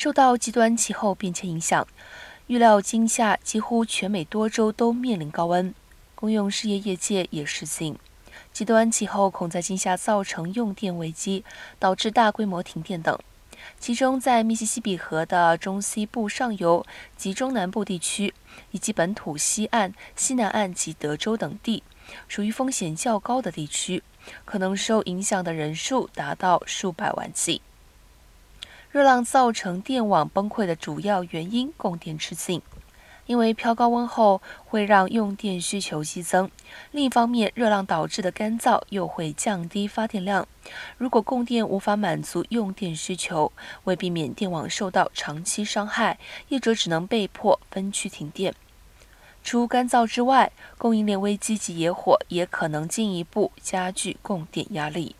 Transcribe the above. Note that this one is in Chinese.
受到极端气候变迁影响，预料今夏几乎全美多州都面临高温，公用事业业界也失信。极端气候恐在今夏造成用电危机，导致大规模停电等。其中，在密西西比河的中西部上游及中南部地区，以及本土西岸、西南岸及德州等地，属于风险较高的地区，可能受影响的人数达到数百万计。热浪造成电网崩溃的主要原因，供电吃紧。因为飘高温后会让用电需求激增，另一方面，热浪导致的干燥又会降低发电量。如果供电无法满足用电需求，为避免电网受到长期伤害，业者只能被迫分区停电。除干燥之外，供应链危机及野火也可能进一步加剧供电压力。